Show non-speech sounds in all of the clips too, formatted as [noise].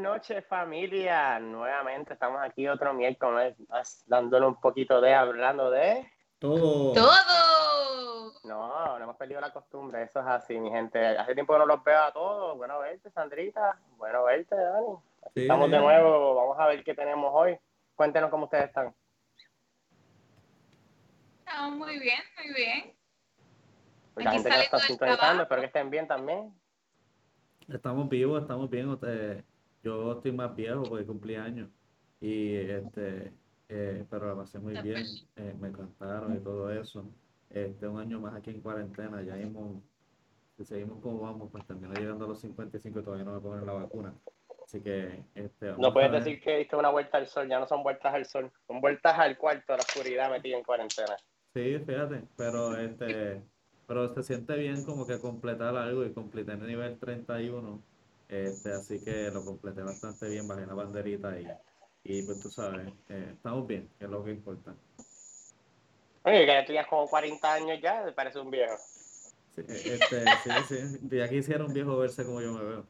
noches familia, nuevamente estamos aquí otro miércoles dándole un poquito de hablando de todo. Todo. No, no hemos perdido la costumbre, eso es así, mi gente. Hace tiempo que no los veo a todos. Bueno verte, Sandrita. Bueno verte, Dani. estamos de nuevo, vamos a ver qué tenemos hoy. Cuéntenos cómo ustedes están. Estamos muy bien, muy bien. La gente que nos está sintonizando, espero que estén bien también. Estamos vivos, estamos bien. Yo estoy más viejo porque cumplí años. Y este, eh, pero la pasé muy bien. Eh, me cantaron y todo eso. Este, un año más aquí en cuarentena. Ya hemos, si seguimos como vamos, pues termino llegando a los 55 y todavía no me ponen la vacuna. Así que, este, No puedes decir que diste una vuelta al sol, ya no son vueltas al sol, son vueltas al cuarto de la oscuridad metida en cuarentena. Sí, fíjate, pero este pero se siente bien como que completar algo y completé en el nivel 31. Este, así que lo completé bastante bien, bajé la banderita y, y pues tú sabes, eh, estamos bien, que es lo que importa. Oye, que ya tienes como 40 años ya, me parece un viejo. Sí, eh, este, sí, sí. Ya quisiera un viejo verse como yo me veo.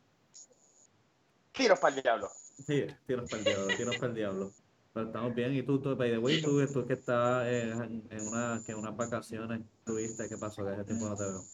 Tiros para el diablo. Sí, tiros para el diablo, tiros para el diablo. Pero estamos bien. ¿Y tú, tú, by the way, tú, tú que estás en, en, una, que unas vacaciones tuviste? ¿Qué pasó? Que hace tiempo no te veo.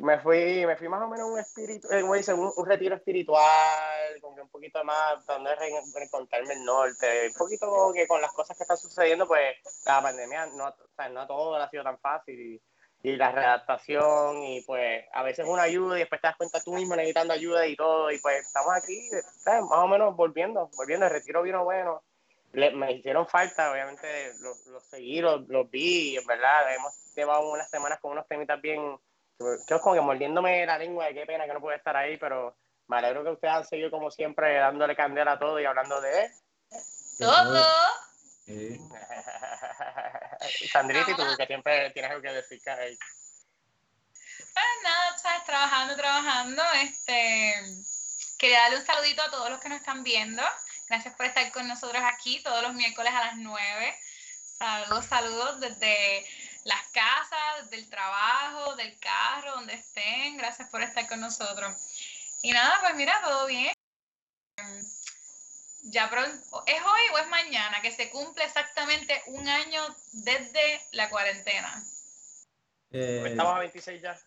Me fui, me fui más o menos un espíritu, eh, un, un, retiro espiritual, con un poquito más, donde reencontrarme el norte, un poquito como que con las cosas que están sucediendo, pues la pandemia no, o sea, no todo ha sido tan fácil y, y la readaptación y pues a veces una ayuda y después te das cuenta tú mismo necesitando ayuda y todo y pues estamos aquí más o menos volviendo, volviendo, el retiro vino bueno, me hicieron falta, obviamente los, los seguí, los, vi y en verdad hemos llevado unas semanas con unos temitas bien, yo como que mordiéndome la lengua de qué pena que no pude estar ahí, pero me alegro que ustedes han seguido como siempre dándole candela a todo y hablando de... Todo. Sí. [laughs] Sandrita, tú que siempre tienes algo que decir, Pues nada, sabes, trabajando, trabajando. Este, quería darle un saludito a todos los que nos están viendo. Gracias por estar con nosotros aquí todos los miércoles a las 9. Saludos, saludos desde las casas, del trabajo, del carro, donde estén. Gracias por estar con nosotros. Y nada, pues mira, todo bien ya pronto, ¿es hoy o es mañana que se cumple exactamente un año desde la cuarentena? Eh, estamos a 26 ya.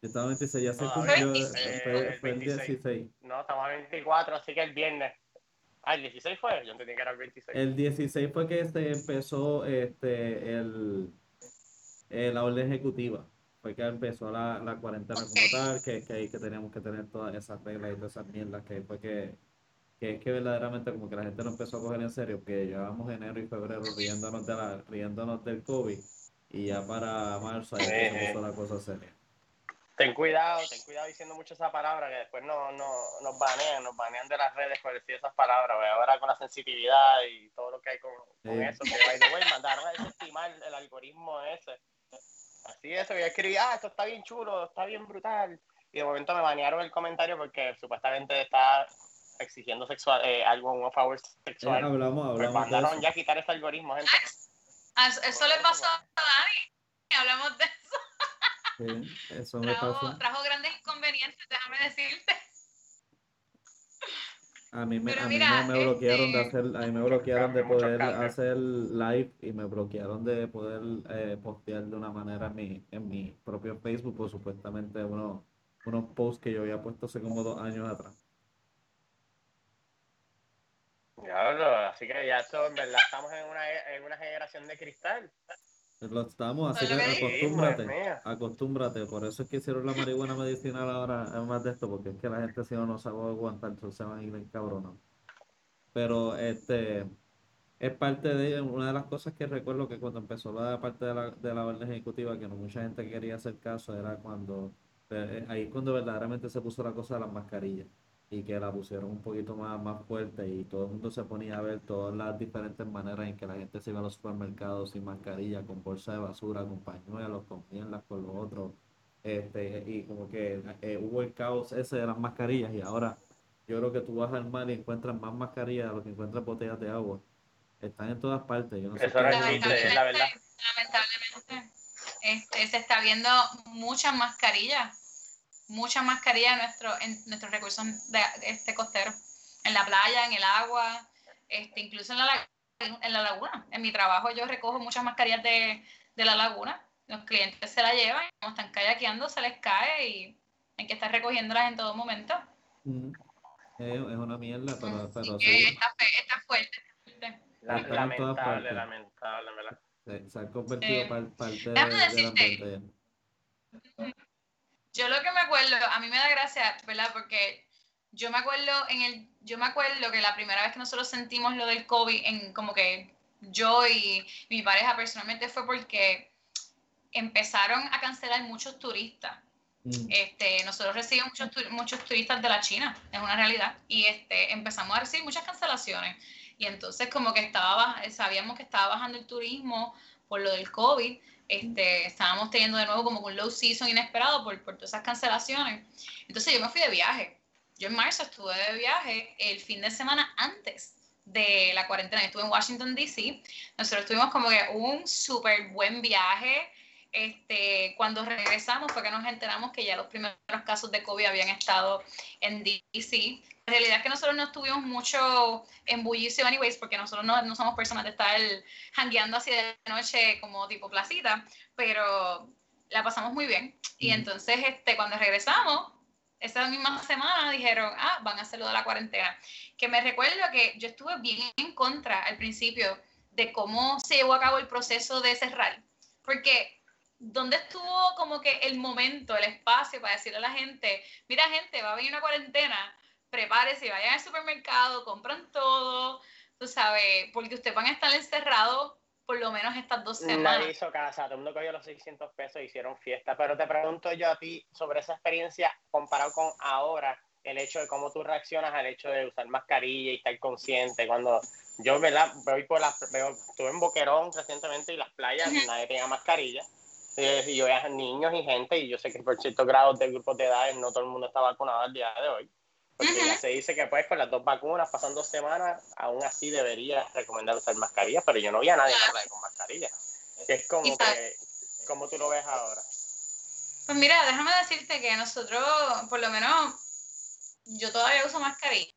Estamos a 26, ya se ah, cumplió. Eh, fue, el 16. No, estamos a 24, así que el viernes. Ah, el 16 fue, yo entendí que era el 26. El 16 fue que se empezó este, el, eh, la orden ejecutiva. Fue que empezó la, la cuarentena como tal, que, que ahí que teníamos que tener todas esas reglas y todas esas mierdas, que fue que que es que verdaderamente como que la gente no empezó a coger en serio, que llevábamos enero y febrero riéndonos, de la, riéndonos del COVID y ya para marzo ahí se puso la cosa seria. Ten cuidado, ten cuidado diciendo mucho esa palabra que después no, no, nos banean, nos banean de las redes por decir esas palabras, ahora con la sensibilidad y todo lo que hay con, con eso, que by the way, mandaron a desestimar el algoritmo ese. Así eso, yo escribí, ah, esto está bien chulo, está bien brutal. Y de momento me banearon el comentario porque supuestamente está exigiendo sexual, eh, algo, un favor sexual. Eh, hablamos, hablamos. Pues mandaron ya a quitar ese algoritmo, gente. Ah, eso le pasó a Dani. Hablamos de eso. Sí, eso me trajo, pasó. trajo grandes inconvenientes, déjame decirte. A mí me, a mí me bloquearon de este, hacer, a mí me bloquearon de poder hacer live y me bloquearon de poder eh, postear de una manera en mi, en mi propio Facebook, por supuestamente unos, unos posts que yo había puesto hace como dos años atrás. así que ya esto, en verdad, estamos en una, en una generación de cristal. Lo estamos, así que acostúmbrate, acostúmbrate. Por eso es que hicieron la marihuana medicinal ahora, más de esto, porque es que la gente si no no sabe aguantar, entonces se van a ir en cabrón. Pero este es parte de una de las cosas que recuerdo que cuando empezó la parte de la, de la orden ejecutiva, que no mucha gente quería hacer caso, era cuando eh, ahí cuando verdaderamente se puso la cosa de las mascarillas y que la pusieron un poquito más, más fuerte y todo el mundo se ponía a ver todas las diferentes maneras en que la gente se iba a los supermercados sin mascarilla, con bolsa de basura, con pañuelos, con mierdas, con los otros. Este, y como que eh, hubo el caos ese de las mascarillas y ahora yo creo que tú vas al mar y encuentras más mascarillas de lo que encuentras botellas de agua. Están en todas partes. Yo no sé Eso la verdad. Lamentablemente, este, se está viendo muchas mascarillas mucha mascarilla en, nuestro, en nuestros recursos de este costero. en la playa, en el agua, este, incluso en la, en la laguna. En mi trabajo yo recojo muchas mascarillas de, de la laguna. Los clientes se la llevan, como están kayakeando, se les cae y hay que estar recogiéndolas en todo momento. Es, una mierda, pero, pero sí. Está, está fuerte. lamentable, lamentable, Se, se ha convertido parte de, de la Yo lo que me acuerdo, a mí me da gracia, ¿verdad? Porque yo me acuerdo en el, yo me acuerdo que la primera vez que nosotros sentimos lo del COVID, en como que yo y mi pareja personalmente fue porque empezaron a cancelar muchos turistas. Mm. Este, nosotros recibimos muchos, muchos turistas de la China, es una realidad, y este, empezamos a recibir muchas cancelaciones. Y entonces como que estaba, sabíamos que estaba bajando el turismo por lo del COVID, este, estábamos teniendo de nuevo como un low season inesperado por, por todas esas cancelaciones. Entonces yo me fui de viaje. Yo en marzo estuve de viaje el fin de semana antes de la cuarentena. Estuve en Washington, D.C. Nosotros tuvimos como que un súper buen viaje este, cuando regresamos fue que nos enteramos que ya los primeros casos de COVID habían estado en DC. La realidad es que nosotros no estuvimos mucho en bullicio anyways, porque nosotros no, no somos personas de estar hangueando así de noche como tipo placita, pero la pasamos muy bien. Y entonces, este, cuando regresamos, esa misma semana dijeron, ah, van a hacerlo de la cuarentena. Que me recuerdo que yo estuve bien en contra al principio de cómo se llevó a cabo el proceso de cerrar. Porque ¿dónde estuvo como que el momento, el espacio para decirle a la gente, mira gente, va a venir una cuarentena, prepárese, vayan al supermercado, compran todo, tú sabes, porque ustedes van a estar encerrados por lo menos estas dos semanas. Nadie hizo casa, todo el mundo cogió los 600 pesos y hicieron fiesta, pero te pregunto yo a ti sobre esa experiencia comparado con ahora, el hecho de cómo tú reaccionas al hecho de usar mascarilla y estar consciente cuando yo ¿verdad? voy por las veo, estuve en Boquerón recientemente y las playas nadie tenía mascarilla y yo veo niños y gente, y yo sé que por ciertos grados de grupos de edades no todo el mundo está vacunado al día de hoy. Porque ya se dice que pues con las dos vacunas pasan dos semanas, aún así debería recomendar usar mascarilla, pero yo no vi a nadie con mascarilla. Es como que, como tú lo ves ahora. Pues mira, déjame decirte que nosotros, por lo menos, yo todavía uso mascarilla.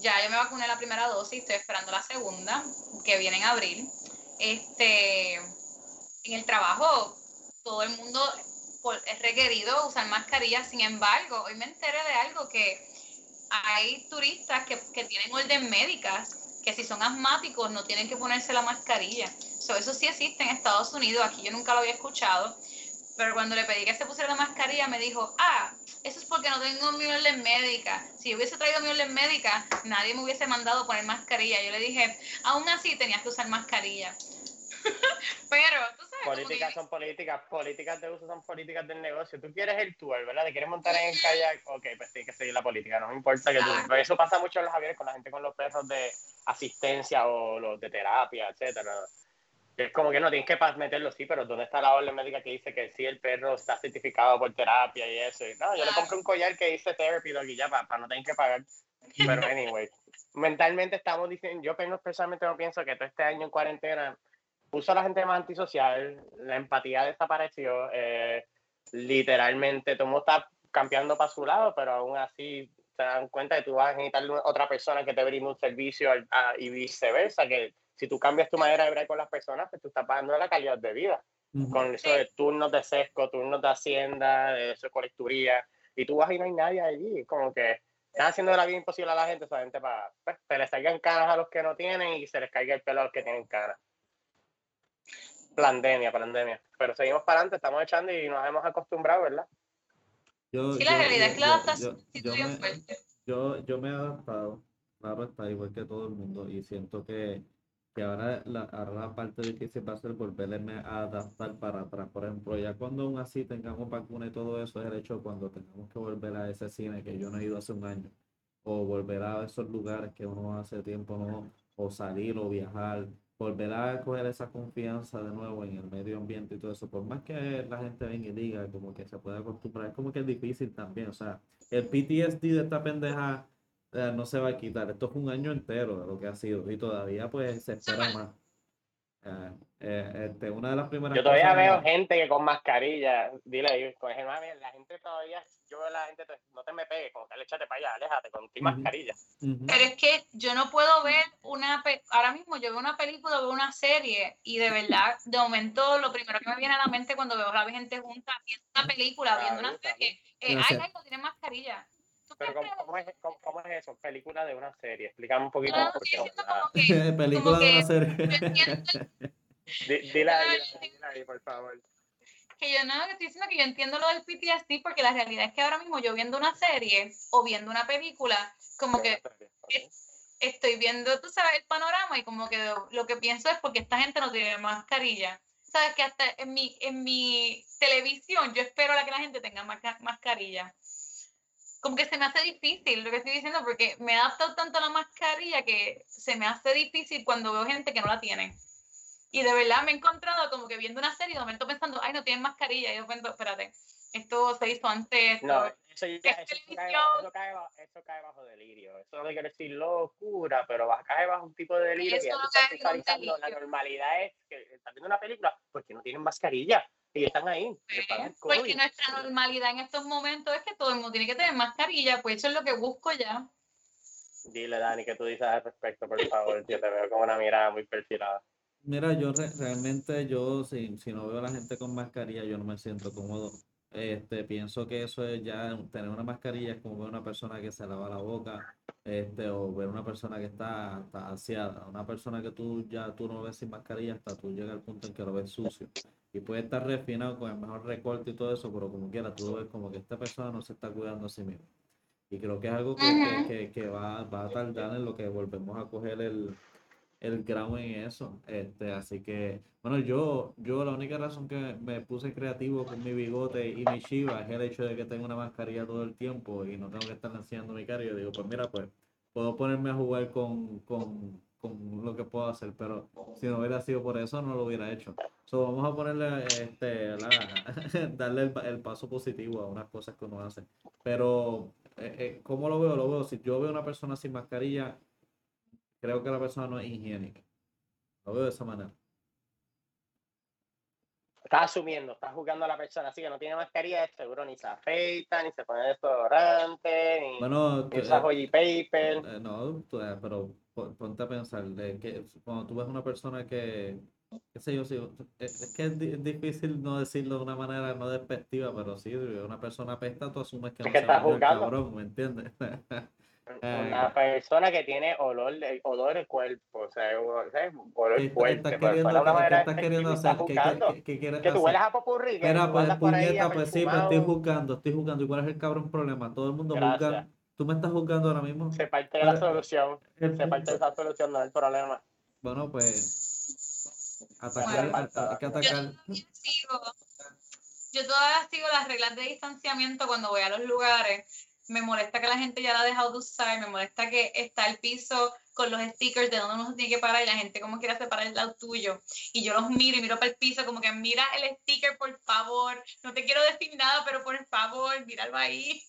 Ya yo me vacuné la primera dosis, estoy esperando la segunda, que viene en abril. Este, en el trabajo todo el mundo es requerido usar mascarilla. Sin embargo, hoy me enteré de algo que hay turistas que, que tienen orden médicas que si son asmáticos no tienen que ponerse la mascarilla. eso sí existe en Estados Unidos, aquí yo nunca lo había escuchado, pero cuando le pedí que se pusiera la mascarilla me dijo, ah, eso es porque no tengo mi orden médica. Si hubiese traído mi orden médica, nadie me hubiese mandado poner mascarilla. Yo le dije, aún así tenías que usar mascarilla. [laughs] pero, Políticas son políticas, políticas de uso son políticas del negocio. Tú quieres el tour, ¿verdad? Te quieres montar en el kayak, ok, pues tienes que seguir la política, no me importa que tú... Eso pasa mucho en los aviones con la gente con los perros de asistencia o los de terapia, etcétera. Es como que no tienes que meterlo, sí, pero ¿dónde está la orden médica que dice que sí el perro está certificado por terapia y eso? no, yo le compré un collar que dice therapy aquí ya para, no tener que pagar. [laughs] Pero anyway, mentalmente estamos diciendo, yo personalmente no pienso que todo este año en cuarentena puso a la gente más antisocial, la empatía desapareció, eh, literalmente todo el mundo está cambiando para su lado, pero aún así se dan cuenta que tú vas a necesitar otra persona que te brinde un servicio y viceversa, que si tú cambias tu manera de ver con las personas, pues tú estás pagando la calidad de vida. Con eso de turnos de sesco, turnos de hacienda, de eso de colecturía, y tú vas y no hay nadie allí, como que están haciendo la vida imposible a la gente solamente para pues, que les salgan canas a los que no tienen y se les caiga el pelo a los que tienen canas. Pandemia, pandemia. Pero seguimos para adelante, estamos echando y nos hemos acostumbrado, ¿verdad? Yo, sí, la realidad es que la adaptación yo, me, yo, yo, me he adaptado, claro, está igual que todo el mundo y siento que, que ahora, la, ahora la parte difícil va a ser volverme a adaptar para atrás. Por ejemplo, ya cuando aún así tengamos vacuna y todo eso, es el hecho cuando tengamos que volver a ese cine que yo no he ido hace un año, o volver a esos lugares que uno hace tiempo no, o salir o viajar volver a coger esa confianza de nuevo en el medio ambiente y todo eso, por más que la gente venga y diga como que se puede acostumbrar, es como que es difícil también, o sea, el PTSD de esta pendeja eh, no se va a quitar, esto es un año entero de lo que ha sido y todavía pues se espera más. Eh, este, una de las primeras Yo todavía veo gente que con mascarilla, dile mami, la gente todavía, yo veo a la gente, no te me pegues, como que échate para allá, aléjate con tu mascarilla. Pero es que yo no puedo ver una, ahora mismo yo veo una película, veo una serie y de verdad, de momento lo primero que me viene a la mente cuando veo a la gente junta viendo una película, viendo una serie, eh, ay, ay, no tiene mascarilla. Pero ¿cómo, es, cómo, es, eso? Película de una serie. Explícame un poquito. No, [laughs] película de una serie. [laughs] Dile ahí, por favor. Que yo no, que estoy diciendo que yo entiendo lo del PTSD porque la realidad es que ahora mismo yo viendo una serie o viendo una película, como que estoy viendo, tú sabes, el panorama y como que lo que pienso es porque esta gente no tiene mascarilla. Sabes que hasta en mi, en mi televisión yo espero a que la gente tenga mascarilla. Como que se me hace difícil lo que estoy diciendo porque me he adaptado tanto a la mascarilla que se me hace difícil cuando veo gente que no la tiene. Y de verdad me he encontrado como que viendo una serie, de momento pensando, ay, no tienen mascarilla. Y yo pienso, espérate, esto se hizo antes. no, eso, ya, eso, cae, eso, cae, eso, cae, bajo delirio. Eso no quiere decir locura, pero cae bajo un tipo de delirio. Que La normalidad es que están viendo una película porque no tienen mascarilla. Y están ahí. Pues, porque nuestra normalidad en estos momentos es que todo el mundo tiene que tener mascarilla, pues eso es lo que busco ya. Dile, Dani, que tú dices al respecto, por favor. Yo te veo con una mirada muy perfilada. Mira, yo realmente, yo si, si no veo a la gente con mascarilla, yo no me siento cómodo. Este, pienso que eso es ya, tener una mascarilla es como ver una persona que se lava la boca, este, o ver una persona que está, está aseada. Una persona que tú ya tú no ves sin mascarilla hasta tú llegas al punto en que lo ves sucio. Y puede estar refinado con el mejor recorte y todo eso, pero como quiera, tú lo ves como que esta persona no se está cuidando a sí misma. Y creo que es algo que, que, que va, va a tardar en lo que volvemos a coger el, el grado en eso. Este, así que, bueno, yo, yo la única razón que me puse creativo con mi bigote y mi chiva es el hecho de que tengo una mascarilla todo el tiempo y no tengo que estar enseñando mi cara. Y yo digo, pues mira, pues puedo ponerme a jugar con, con, con lo que puedo hacer, pero si no hubiera sido por eso, no lo hubiera hecho. So, vamos a ponerle, este, la, [laughs] darle el, el, paso positivo a unas cosas que uno hace. Pero, eh, eh, ¿cómo lo veo? Lo veo, si yo veo una persona sin mascarilla, creo que la persona no es higiénica. Lo veo de esa manera. Está asumiendo, está jugando a la persona, así que no tiene mascarilla, seguro ni se afeita, ni se pone desodorante, ni, bueno, ni usa eh, paper. Eh, no, eh, pero ponte a pensar, de que cuando tú ves una persona que, qué sé yo, es, que es, difícil no decirlo de una manera no despectiva, pero sí, una persona apesta, tú asumes que no se está jugando. cabrón, ¿me entiendes? [laughs] Una persona que tiene olor, olor del cuerpo, o sea, olor fuerte. ¿Qué estás queriendo, hacer? ¿Qué, que tú hueles a popurrí. Mira, pues, puñeta, pues sí, pues estoy juzgando, estoy juzgando. ¿Y cuál es el cabrón problema? Todo el mundo juzga. ¿Tú me estás juzgando ahora mismo? Se parte de la solución. Se parte de esa solución, no es el problema. Bueno, pues. Atacar, hay que atacar. Yo todavía sigo las reglas de distanciamiento cuando voy a los lugares me molesta que la gente ya la ha dejado de usar, me molesta que está el piso con los stickers de donde uno tiene que parar y la gente como quiere separar el lado tuyo. Y yo los miro y miro para el piso como que mira el sticker, por favor. No te quiero decir nada, pero por favor, míralo ahí.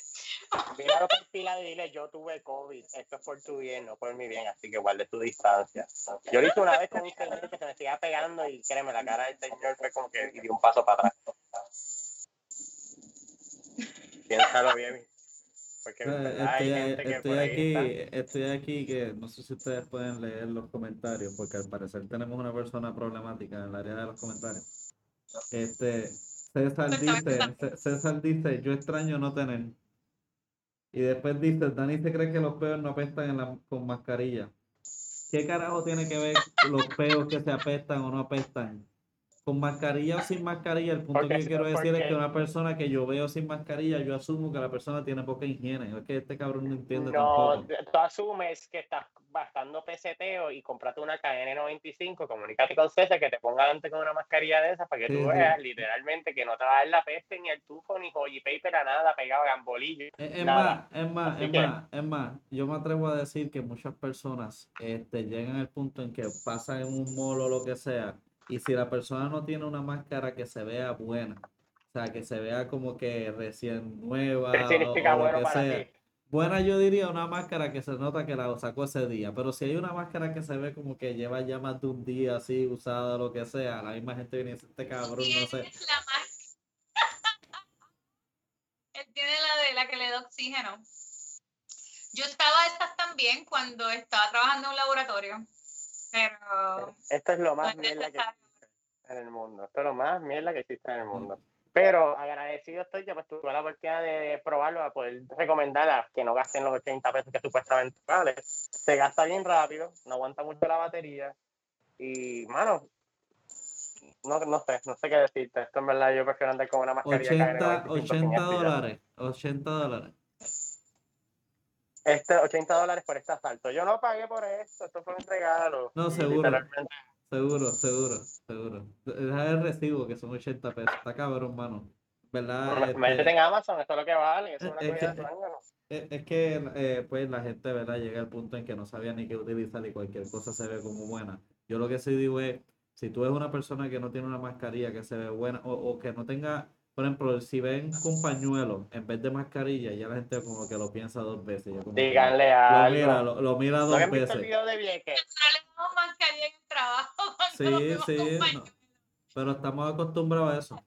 [laughs] Míralo por pila y dile, yo tuve COVID, esto es por tu bien, no por mi bien, así que guarde tu distancia. Yo lo hice una vez con un señor que se me estaba pegando y créeme, la cara del señor fue como que dio un paso para atrás. Piénsalo bien. Eh, estoy, aquí, estoy aquí que no sé si ustedes pueden leer los comentarios, porque al parecer tenemos una persona problemática en el área de los comentarios. Este, César dice, César dice, yo extraño no tener. Y después dice, Dani se cree que los peos no apestan en la, con mascarilla. ¿Qué carajo tiene que ver los peos que se apestan o no apestan? Con mascarilla o sin mascarilla, el punto que quiero decir es que una persona que yo veo sin mascarilla, yo asumo que la persona tiene poca higiene. Es que este cabrón no entiende no, tú asumes que estás bastando peseteo y comprate una KN95, comunícate con César que te ponga antes con una mascarilla de esas para que tú veas literalmente que no te va a dar la peste ni el tufo ni joy paper a nada pegado a gambolillo. Es, más, es más, es más, es más, yo me atrevo a decir que muchas personas este, llegan al punto en que pasan en un molo o lo que sea y si la persona no tiene una máscara que se vea buena, o sea, que se vea como que recién nueva o, lo que sea, Buena yo diría una máscara que se nota que la sacó ese día, pero si hay una máscara que se ve como que lleva ya más de un día así usada, lo que sea, la misma gente viene y dice, este cabrón, no sé. [laughs] Él tiene la de la que le da oxígeno. Yo estaba estas también cuando estaba trabajando en un laboratorio, pero... Esto es lo más mierda que existe en el mundo. Esto es lo más mierda que existe en el mundo. Pero agradecido estoy que pues, tuve la oportunidad de probarlo, a poder recomendar a que no gasten los 80 pesos que supuestamente vale. Se gasta bien rápido, no aguanta mucho la batería. Y, mano, no, no sé, no sé qué decirte. Esto en verdad yo prefiero andar con una mascarilla. 80, 80 dólares, 80 dólares. Este, 80 dólares por este asalto. Yo no pagué por esto, esto fue un regalo. No, seguro. Seguro, seguro, seguro. Es el recibo que son 80 pesos. Está cabrón, mano. ¿Verdad? Este, en Amazon, esto es lo que vale. es, que, es, que eh, pues la gente, ¿verdad? Llega al punto en que no sabía ni qué utilizar y cualquier cosa se ve como buena. Yo lo que sí digo es, si tú eres una persona que no tiene una mascarilla que se ve buena o, o que no tenga por ejemplo, si ven con pañuelo en vez de mascarilla, ya la gente como que lo piensa dos veces. Díganle algo. Lo mira, lo, mira dos ¿No veces. El video de Vieques? mascarilla en el trabajo. [laughs] Sí, sí. Pero estamos acostumbrados a eso.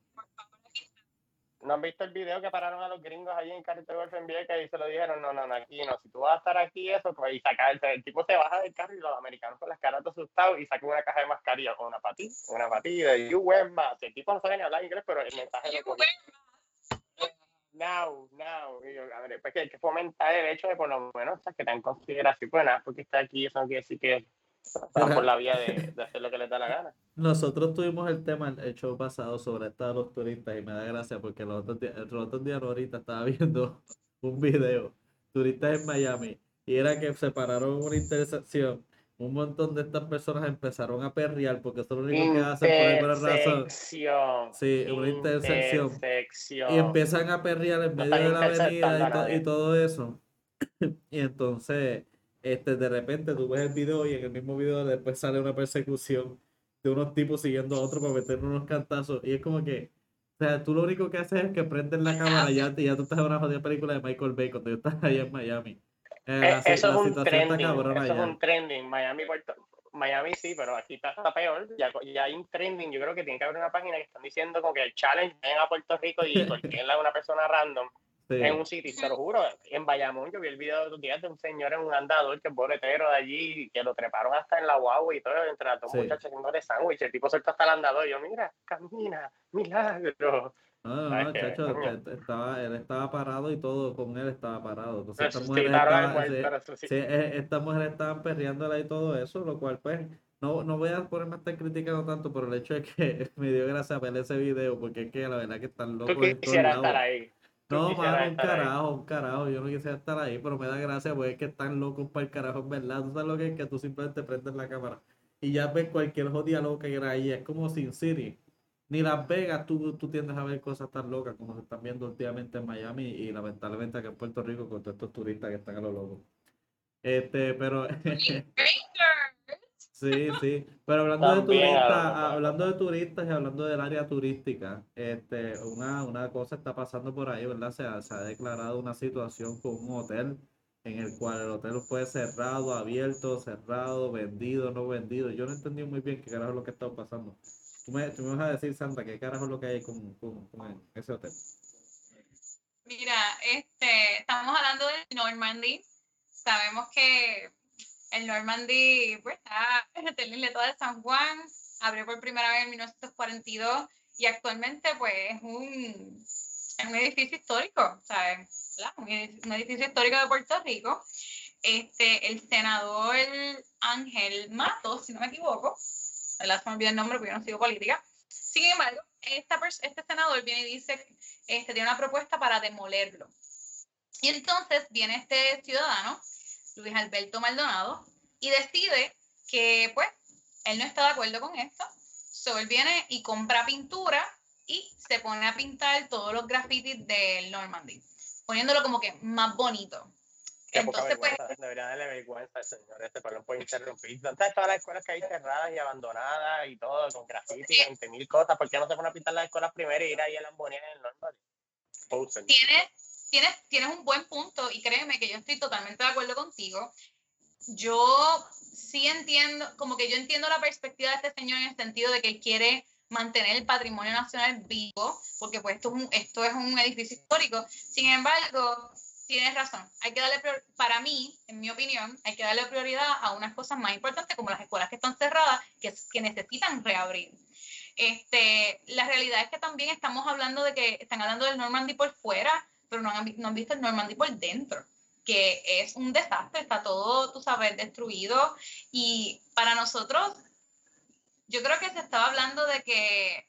¿No han visto el video que pararon a los gringos allí en Carrito Golf en Vieques y se lo dijeron? No, no, no, aquí no. Si tú vas a estar aquí, eso, pues, y sacar el, el, tipo se baja del carro y los americanos con las caras asustados y saca una caja de mascarilla con una patilla, una patilla de You wear mask. El tipo no sabe ni hablar inglés, pero el mensaje lo cogió. Now, now. Y yo, a ver, pues que hay que fomentar el hecho de por lo menos que tengan consideración, pues nada, porque está aquí, eso no quiere decir que por la vía de, de, hacer lo que les da la gana. [laughs] Nosotros tuvimos el tema el show pasado sobre estar los turistas y me da gracia porque los otros días, los otros días ahorita estaba [laughs] viendo un video, turistas en Miami, y era que se pararon una intersección. Un montón de estas personas empezaron a perrear porque eso es lo único que hacen por alguna razón. Sí, una intersección. Y empiezan a perrear en medio de la avenida y, y todo eso. [clears throat] y entonces este, de repente tú ves el video y en el mismo video después sale una persecución de unos tipos siguiendo a otro para meter unos cantazos. Y es como que, o sea, tú lo único que haces es que prendes la cámara y ya, ya tú estás en una jodida película de Michael Bay cuando tú estás allá en Miami. Eh, eso, es un trending, eso es un trending. Miami, Miami sí, pero aquí está, peor. Ya, ya, hay un trending. Yo creo que tiene que haber una página que están diciendo como que el challenge ven a Puerto Rico y [laughs] cualquier una persona random en un sitio, te lo juro, en Bayamón yo vi el video de dos días de un señor en un andador que es boletero de allí, que lo treparon hasta en la guagua y todo, entre las dos sí. muchachas de sándwich, el tipo suelto hasta el andador, y yo, mira, camina, milagro. No, no, chacho, estaba, él estaba parado y todo con él estaba parado. Entonces, esta mujer, estaba, sí, e, esta mujer estaba perreándola y todo eso, lo cual pues no, no voy a ponerme a estar criticando tanto por el hecho de que [laughs] me dio gracia ver ese video, porque es que la verdad que están locos. Tú quisieras estar ahí. No, mano, un carajo, un carajo. Yo no quisiera estar ahí, pero me da gracia porque es que están locos para el carajo, en verdad. Tú sabes lo que es que tú simplemente prendes la cámara y ya ves cualquier jodida loca que era ahí. Es como Sin City. Ni Las Vegas tú, tú tiendes a ver cosas tan locas como se están viendo últimamente en Miami y lamentablemente aquí en Puerto Rico con todos estos turistas que están a lo loco. Este, pero. Sí, sí. Pero hablando de turistas, hablando de turistas y hablando del área turística, este, una, una cosa está pasando por ahí, ¿verdad? Se ha, se ha declarado una situación con un hotel en el cual el hotel fue cerrado, abierto, cerrado, vendido, no vendido. Yo no entendí muy bien qué carajo es lo que está pasando. Tú me, tú me vas a decir, Santa, qué carajo es lo que hay con, con, con ese hotel. Mira, este, estamos hablando de Normandy. Sabemos que el Normandy pues, está en el Leto de San Juan, abrió por primera vez en 1942 y actualmente pues es un, un edificio histórico, ¿sabes? Un, edificio histórico de Puerto Rico. Este, el senador Ángel Matos, si no me equivoco, la se me olvidó el nombre porque yo no sigo política. Sin embargo, esta, este senador viene y dice, este, tiene una propuesta para demolerlo. Y entonces viene este ciudadano Luis Alberto Maldonado, y decide que pues él no está de acuerdo con esto. So él viene y compra pintura y se pone a pintar todos los grafitis del Normandy, poniéndolo como que más bonito. Entonces, pues. Debería darle vergüenza al señor este, pero no puede interrumpir. ¿Dónde todas las escuelas que hay cerradas y abandonadas y todo, con grafitis, y 20 mil cosas? ¿Por qué no se pone a pintar las escuelas primero y ir ahí a la en el Normandy? Tiene tienes, tienes un buen punto y créeme que yo estoy totalmente de acuerdo contigo. Yo sí entiendo, como que yo entiendo la perspectiva de este señor en el sentido de que él quiere mantener el patrimonio nacional vivo, porque pues esto es un, esto es un edificio histórico. Sin embargo, tienes razón, hay que darle, para mí, en mi opinión, hay que darle prioridad a unas cosas más importantes como las escuelas que están cerradas, que, que necesitan reabrir. Este, la realidad es que también estamos hablando de que están hablando del Normandy por fuera, pero no han, no han visto el Normandy por dentro que es un desastre, está todo, tú sabes, destruido. Y para nosotros, yo creo que se estaba hablando de que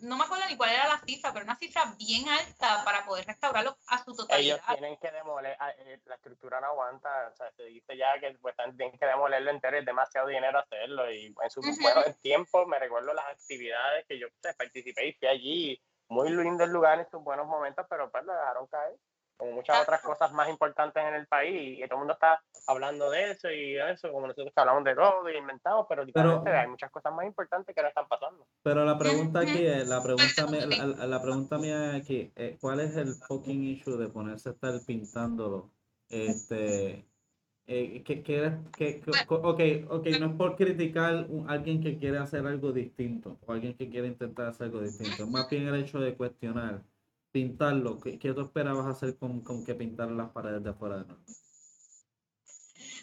no me acuerdo ni cuál era la cifra, pero una cifra bien alta para poder restaurarlo a su totalidad. Ellos tienen que demoler, ah, eh, la estructura no aguanta, o sea, se dice ya que pues, tienen que demolerlo entero, es demasiado dinero hacerlo. Y en su uh tiempo me recuerdo las actividades que yo pues, participé y fui allí, muy lindo el lugar en sus buenos momentos, pero pues lo dejaron caer como muchas otras cosas más importantes en el país y todo el mundo está hablando de eso y de eso, como nosotros que hablamos de todo y inventamos, pero, hay muchas cosas más importantes que no están pasando. Pero la pregunta aquí es, la pregunta, mía, la, pregunta mía aquí, eh, ¿cuál es el fucking issue de ponerse a estar pintándolo? Este, eh, que, que, que, ok, ok, no es por criticar a alguien que quiere hacer algo distinto o alguien que quiere intentar hacer algo distinto, más bien el hecho de cuestionar pintarlo, ¿qué, qué tú esperabas hacer con, con, que pintar las paredes de afuera de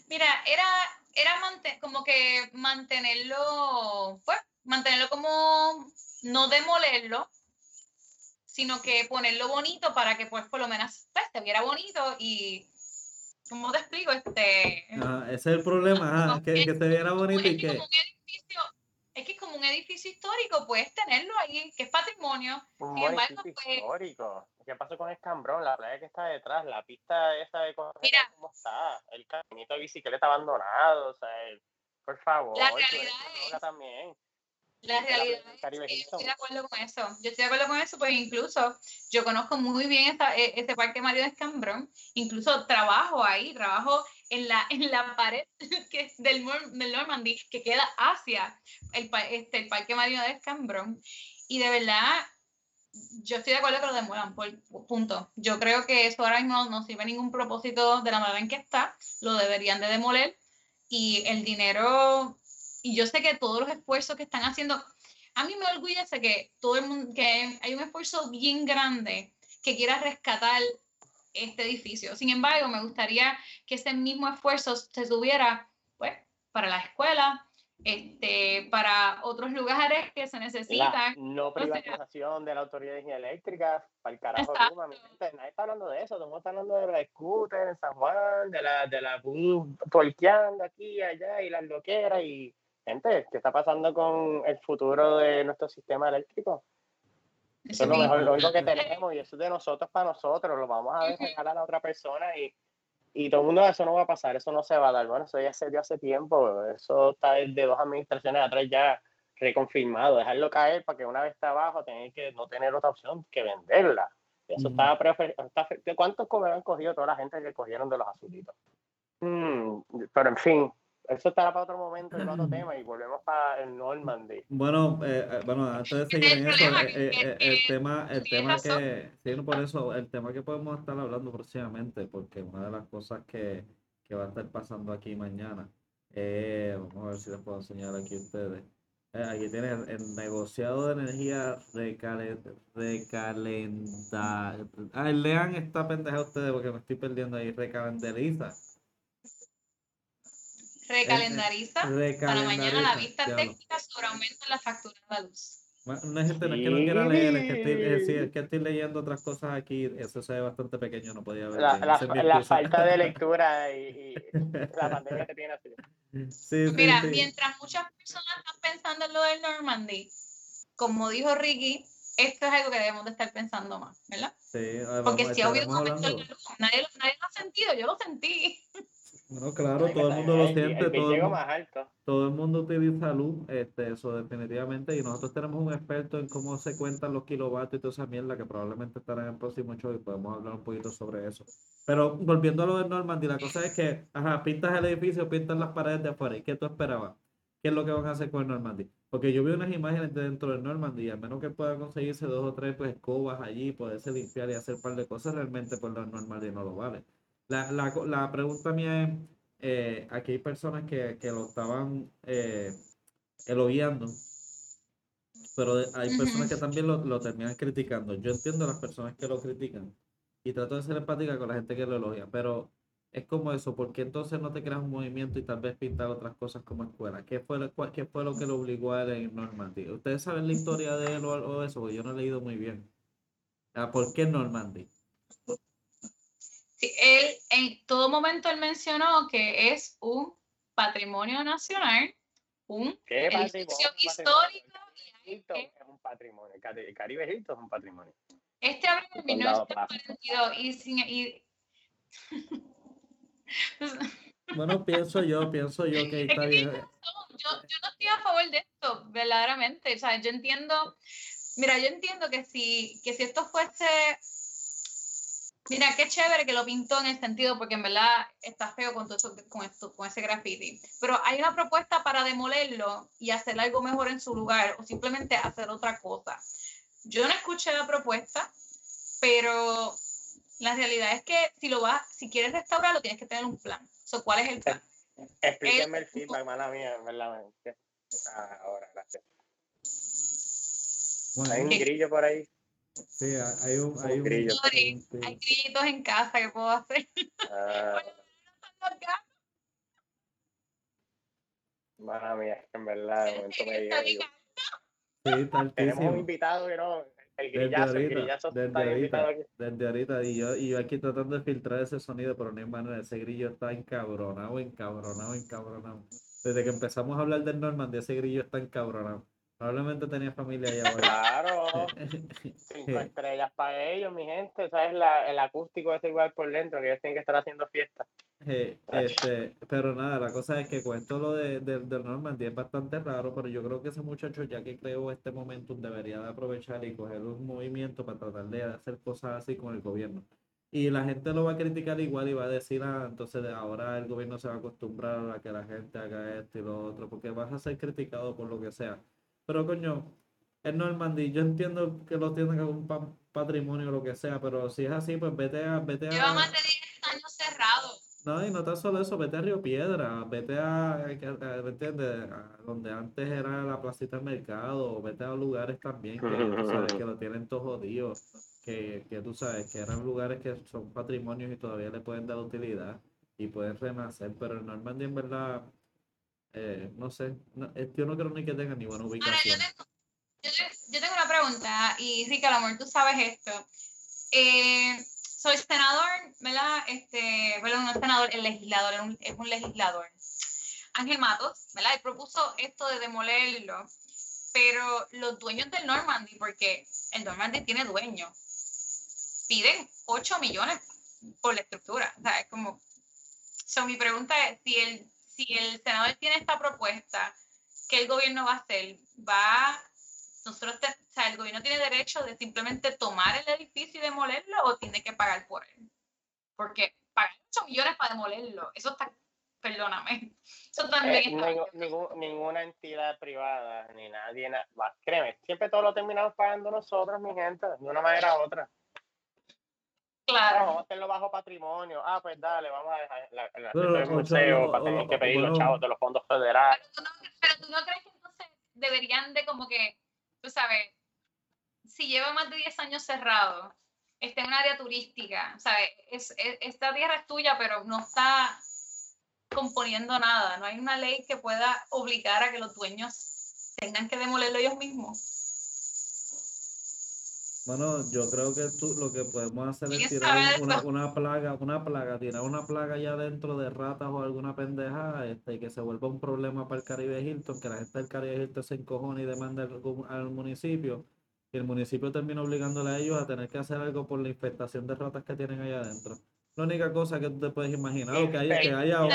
Mira, era, era como que mantenerlo, pues, mantenerlo como, no demolerlo, sino que ponerlo bonito para que, pues, por lo menos, pues, se viera bonito y, ¿cómo te explico? Este... ese es el problema, que, que, se viera bonito y que es que como un edificio histórico puedes tenerlo ahí, que es patrimonio. Un edificio pues histórico. ¿Qué pasó con Escambrón? La playa que está detrás, la pista esa de Mira, ¿cómo está? El caminito de bicicleta abandonado, o sea, por favor. La realidad es, también. La realidad es que yo estoy de acuerdo con eso. Yo estoy de acuerdo con eso, pues incluso yo conozco muy bien esta, este parque Mario de Escambrón. Incluso trabajo ahí, trabajo en la, en la pared [laughs] que del, del Normandy que queda hacia el, este, el Parque Marino de Escambrón. Y de verdad, yo estoy de acuerdo que lo demuelan, por punto. Yo creo que eso ahora mismo no sirve ningún propósito de la manera en que está, lo deberían de demoler y el dinero, y yo sé que todos los esfuerzos que están haciendo, a mí me orgullece que todo el mundo, que hay un esfuerzo bien grande que quiera rescatar este edificio. Sin embargo, me gustaría que ese mismo esfuerzo se tuviera pues, para la escuela, este, para otros lugares que se necesitan. no privatización de la autoridad de energía eléctrica, para el carajo, nadie está hablando de eso, estamos hablando de la scooter en San Juan, de la, de la torqueando aquí y allá y las loqueras y gente, ¿qué está pasando con el futuro de nuestro sistema eléctrico? Eso es lo mejor, lo único que tenemos y eso es de nosotros para nosotros, lo vamos a dejar a la otra persona y, y todo el mundo, eso no va a pasar, eso no se va a dar. Bueno, eso ya se dio hace tiempo, eso está de dos administraciones atrás ya reconfirmado, dejarlo caer para que una vez está abajo tener que no tener otra opción que venderla. Eso estaba, está, ¿Cuántos han cogido toda la gente que cogieron de los azulitos? Mm, pero en fin, eso estará para otro momento, en otro [clears throat] tema, y volvemos para el Normandy. Bueno, eh, eh, bueno, antes de seguir en eso, eh, el tema, el tema que, sí, por eso, el tema que podemos estar hablando próximamente, porque una de las cosas que, que va a estar pasando aquí mañana, vamos a ver si les puedo enseñar aquí a ustedes. aquí tienen el, negociado de energía recalenta. Ah, lean esta pendeja a ustedes porque me estoy perdiendo ahí. Recalendariza recalendariza para mañana la vista técnica sobre aumento en la factura de la luz. no es, gente, no es que no quiera leer, es que, estoy, es, que estoy leyendo otras cosas aquí. Eso se ve bastante pequeño, no podía ver. La, la, falta de lectura y, [laughs] la pandemia que tiene así. Sí, Mira, mientras muchas personas están pensando en lo del Normandy, como dijo Ricky, esto es algo que debemos de estar pensando más, ¿verdad? Sí, Porque si ha habido un aumento nadie, nadie lo ha sentido, yo lo sentí. No, claro, todo el mundo lo siente, todo, el, todo el mundo utiliza luz, este, eso definitivamente, y nosotros tenemos un experto en cómo se cuentan los kilovatios y toda esa mierda que probablemente estará en el próximo show y podemos hablar un poquito sobre eso. Pero volviendo a lo de Normandy, la cosa es que, ajá, pintas el edificio, pintas las paredes de afuera, ¿y qué tú esperabas? ¿qué es lo que van a hacer con el Normandy? Porque yo vi unas imágenes dentro del Normandy, a menos que pueda conseguirse dos o tres pues, escobas allí, poderse limpiar y hacer un par de cosas, realmente pues el Normandy no lo vale. La, la, la pregunta mía es, eh, aquí hay personas que, que lo estaban eh, elogiando, pero hay personas que también lo, lo, terminan criticando. Yo entiendo a las personas que lo critican y trato de ser empática con la gente que lo elogia, pero es como eso, porque entonces no te creas un movimiento y tal vez pintar otras cosas como escuela? ¿Qué fue, lo, qué fue lo que lo obligó a él en Normandy? ¿Ustedes saben la historia de él o, eso? Yo no he leído muy bien. Ah, ¿Por qué Normandy? Sí, él en todo momento él mencionó que es un patrimonio nacional, un edificio histórico. es un patrimonio. El Caribe Egipto es un patrimonio. Este abrió en 1942 y, sin, y [laughs] Bueno, pienso yo, pienso yo que está bien. Yo, yo no estoy a favor de esto, verdaderamente. O sea, yo entiendo, mira, yo entiendo que si, que si esto fuese, mira, qué chévere que lo pintó en el sentido, porque en verdad está feo con, todo con, esto, con ese graffiti. Pero hay una propuesta para demolerlo y hacer algo mejor en su lugar o simplemente hacer otra cosa. Yo no escuché la propuesta, pero la realidad es que si lo vas, si quieres restaurarlo, tienes que tener un plan. ¿Cuál es el plan? Explíqueme el, feedback, mala mía, verdad. Ahora, gracias. hay un grillo por ahí. Sí, hay un, hay un, grillo. Hay grillitos en casa que puedo hacer. [laughs] Ah. Mala mía, en verdad, de momento me digo. Sí, Tenemos un invitado que no, desde ahorita, desde, ahorita, y yo, y yo aquí tratando de filtrar ese sonido, pero no hay manera, ese grillo está encabronado, encabronado, encabronado. Desde que empezamos a hablar del Normandy, ese grillo está encabronado. Probablemente tenía familia allá Claro, [laughs] cinco estrellas para ellos, mi gente, ¿sabes? La, el acústico es igual por dentro, que ellos tienen que estar haciendo fiesta. Eh, este, pero nada, la cosa es que con esto lo de, de, del Normandy es bastante raro, pero yo creo que ese muchacho, ya que creó este momentum, debería de aprovechar y coger un movimiento para tratar de hacer cosas así con el gobierno. Y la gente lo va a criticar igual y va a decir, ah, entonces ahora el gobierno se va a acostumbrar a que la gente haga esto y lo otro, porque vas a ser criticado por lo que sea. Pero coño, el Normandy, yo entiendo que lo tienen como un patrimonio o lo que sea, pero si es así, pues vete a... Vete a... Lleva más de 10 años cerrado. No, y no tan solo eso, vete a Río Piedra, vete a, ¿me entiendes? donde antes era la placita del mercado, vete a lugares también que, tú sabes, que lo tienen todo jodido, que, que tú sabes, que eran lugares que son patrimonios y todavía le pueden dar utilidad y pueden renacer, pero el Normandy en verdad, eh, no sé, yo no creo ni que tenga ni buena ubicación. Ahora, yo, tengo, yo, tengo una pregunta, y Ricardo, amor, tú sabes esto. Eh, soy senador, ¿verdad? Este, bueno, no es senador, el legislador, es un, legislador. Ángel Matos, ¿verdad? Él propuso esto de demolerlo, pero los dueños del Normandy, porque el Normandy tiene dueño, piden 8 millones por la estructura. O sea, es como. So, mi pregunta es: si el, si el senador tiene esta propuesta, ¿qué el gobierno va a hacer? ¿Va nosotros, o sea, el gobierno tiene derecho de simplemente tomar el edificio y demolerlo o tiene que pagar por él. Porque pagar 8 millones para demolerlo, eso está, perdóname, eso también eh, ninguna entidad privada, ni nadie, créeme, siempre todo lo terminamos pagando nosotros, mi gente, de una manera u otra. Claro. a hacerlo bajo patrimonio. Ah, pues dale, vamos a dejar la, el museo para tener que pedir los chavos de los fondos federales. Pero tú, no, pero tú no crees que entonces deberían de como que tú sabes, si lleva más de 10 años cerrado, está en un área turística, ¿sabes? Es, esta tierra es tuya, pero no está componiendo nada. No hay una ley que pueda obligar a que los dueños tengan que demolerlo ellos mismos. Bueno, yo creo que tú, lo que podemos hacer es tirar una, una, plaga, una plaga, tirar una plaga ya dentro de ratas o alguna pendeja, este, y que se vuelva un problema para el Caribe Hilton, que la gente del Caribe Hilton se encojone y demanda al, municipio, y el municipio termina obligándole a ellos a tener que hacer algo por la infestación de ratas que tienen allá adentro. La única cosa que tú te puedes imaginar, que haya, que haya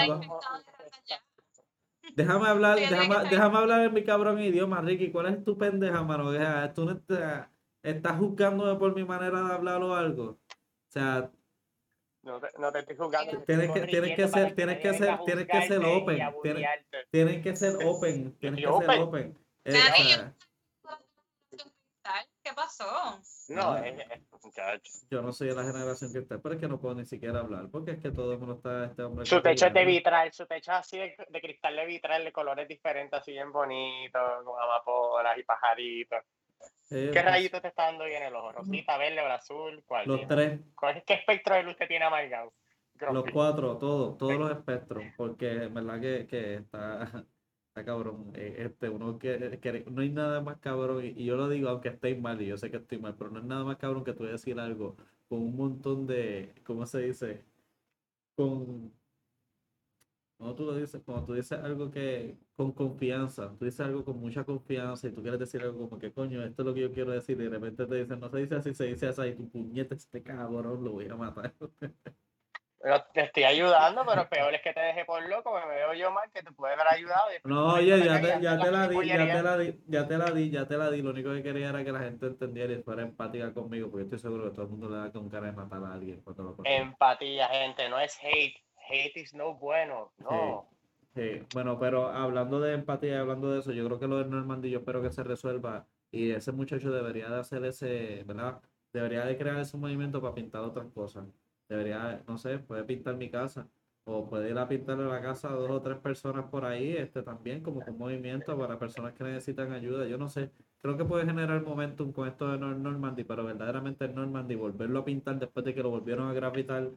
Déjame hablar, déjame, déjame hablar en mi cabrón idioma, Ricky. ¿Cuál es tu pendeja, mano? Tú no estás estás juzgándome por mi manera de hablar o algo. O sea, No te, no te estoy jugando. Tienes que, tienes que ser, tienes que ser, tienes que ser open. Tienes, que ser open. Tienes que ser open. ¿Qué pasó? No, es, muchacho. Yo no soy de la generación que está, pero es que no puedo ni siquiera hablar, porque es que todo el mundo está, este hombre. Su techo es de vitral, su techo es así de, de, cristal de vitral, de colores diferentes, así bien bonitos, con amapolas y pajaritos. ¿Qué pues. rayito te está dando bien el ojo? ¿Rosita, verde o azul? ¿Cuál? Los tres. ¿Qué espectro de luz te tiene amargado? Los cuatro, todos, todos los espectros, porque es verdad que, que [laughs] está cabrón. Eh, este, uno que, no hay nada más cabrón, y, yo lo digo aunque esté mal, y yo sé que estoy mal, pero no es nada más cabrón que tú decir algo con un montón de, ¿cómo se dice? Con, cuando tú lo dices, cuando tú dices algo que con confianza, tú dices algo con mucha confianza y tú quieres decir algo como que coño, esto es lo que yo quiero decir, y de repente te dicen, no se dice así, se dice así, y tu puñete, este cabrón, lo voy a matar. [laughs] te estoy ayudando, pero peor es que te deje por loco, me veo yo mal que te puede haber ayudado. No, oye, ya te, ya te la di, ya te la di, ya te la di, ya te la di. Lo único que quería era que la gente entendiera y fuera empática conmigo, porque estoy seguro que todo el mundo le da con cara de matar a alguien cuando lo Empatía, gente, no es hate. Hate is no bueno, no. Bueno, pero hablando de empatía y hablando de eso, yo creo que lo de Normandy yo espero que se resuelva y ese muchacho debería de hacer ese, ¿verdad? Debería de crear ese movimiento para pintar otras cosas debería, no sé, puede pintar mi casa o puede ir a pintarle la casa a dos o tres personas por ahí, este también como un movimiento para personas que necesitan ayuda. Yo no sé, creo que puede generar momentum con esto de Normandy, pero verdaderamente el Normandy volverlo a pintar después de que lo volvieron a grafitar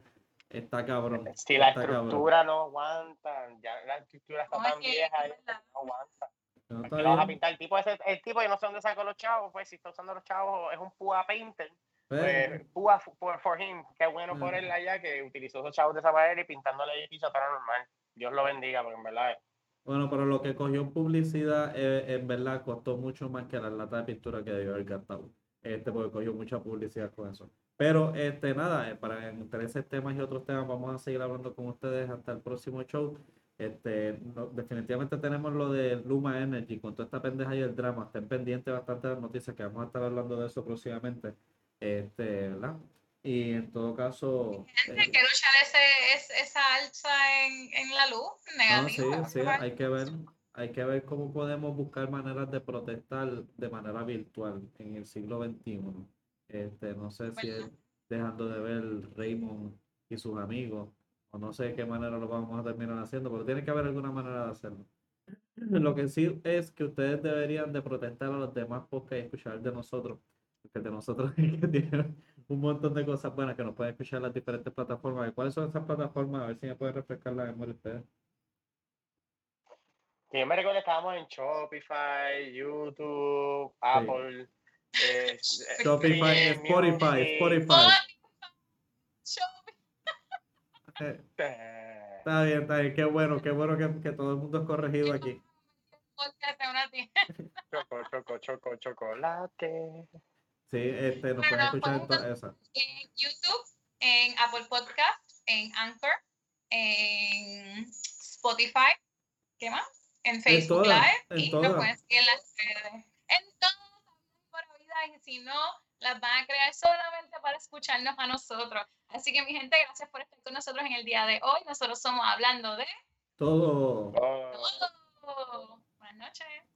está cabrón. Si la estructura no aguanta, ya la estructura está tan vieja, no aguanta. No vas a pintar el tipo, ese, el tipo, yo no sé dónde sacó los chavos, pues si está usando los chavos, es un púa painter pues, púa for, him, qué bueno por él allá que utilizó esos chavos de esa manera y pintándole el edificio normal. Dios lo bendiga, porque en verdad. Bueno, pero lo que cogió publicidad, eh, en verdad, costó mucho más que la lata de pintura que debió haber gastado. Este, porque cogió mucha publicidad con eso. Pero, este, nada, eh, para entre ese temas y otros temas, vamos a seguir hablando con ustedes hasta el próximo show. Este, definitivamente tenemos lo de Luma Energy con toda esta pendeja y el drama. Estén pendientes bastante de las noticias que vamos a estar hablando de eso próximamente. Este, ¿verdad? Y en todo caso. Gente, eh, que luchar ese, esa alza en, en la luz negativa. sí, sí, hay que ver. Hay que ver cómo podemos buscar maneras de protestar de manera virtual en el siglo XXI. Este, no sé si es dejando de ver Raymond y sus amigos, o no sé de qué manera lo vamos a terminar haciendo, pero tiene que haber alguna manera de hacerlo. Lo que sí es que ustedes deberían de protestar a los demás porque escuchar de nosotros que de nosotros [laughs] tiene un montón de cosas buenas que nos pueden escuchar en las diferentes plataformas. ¿Cuáles son esas plataformas? A ver si me pueden refrescar la memoria ustedes. Yo me recuerdo que estábamos en Shopify, YouTube, Apple. Eh, [laughs] Shopify, Spotify, Spotify. Eh, está bien, está bien. Qué bueno, qué bueno que, que todo el mundo es corregido aquí. Choco, choco, choco, chocolate. Sí, este, nos pueden escuchar en todas esas. En YouTube, en Apple Podcast, en Anchor, en Spotify, ¿qué más? en Facebook Live y nos pueden seguir en las redes. Entonces, por vida, y si no, las van a crear solamente para escucharnos a nosotros. Así que, mi gente, gracias por estar con nosotros en el día de hoy. Nosotros somos hablando de todo. Todo. Buenas noches.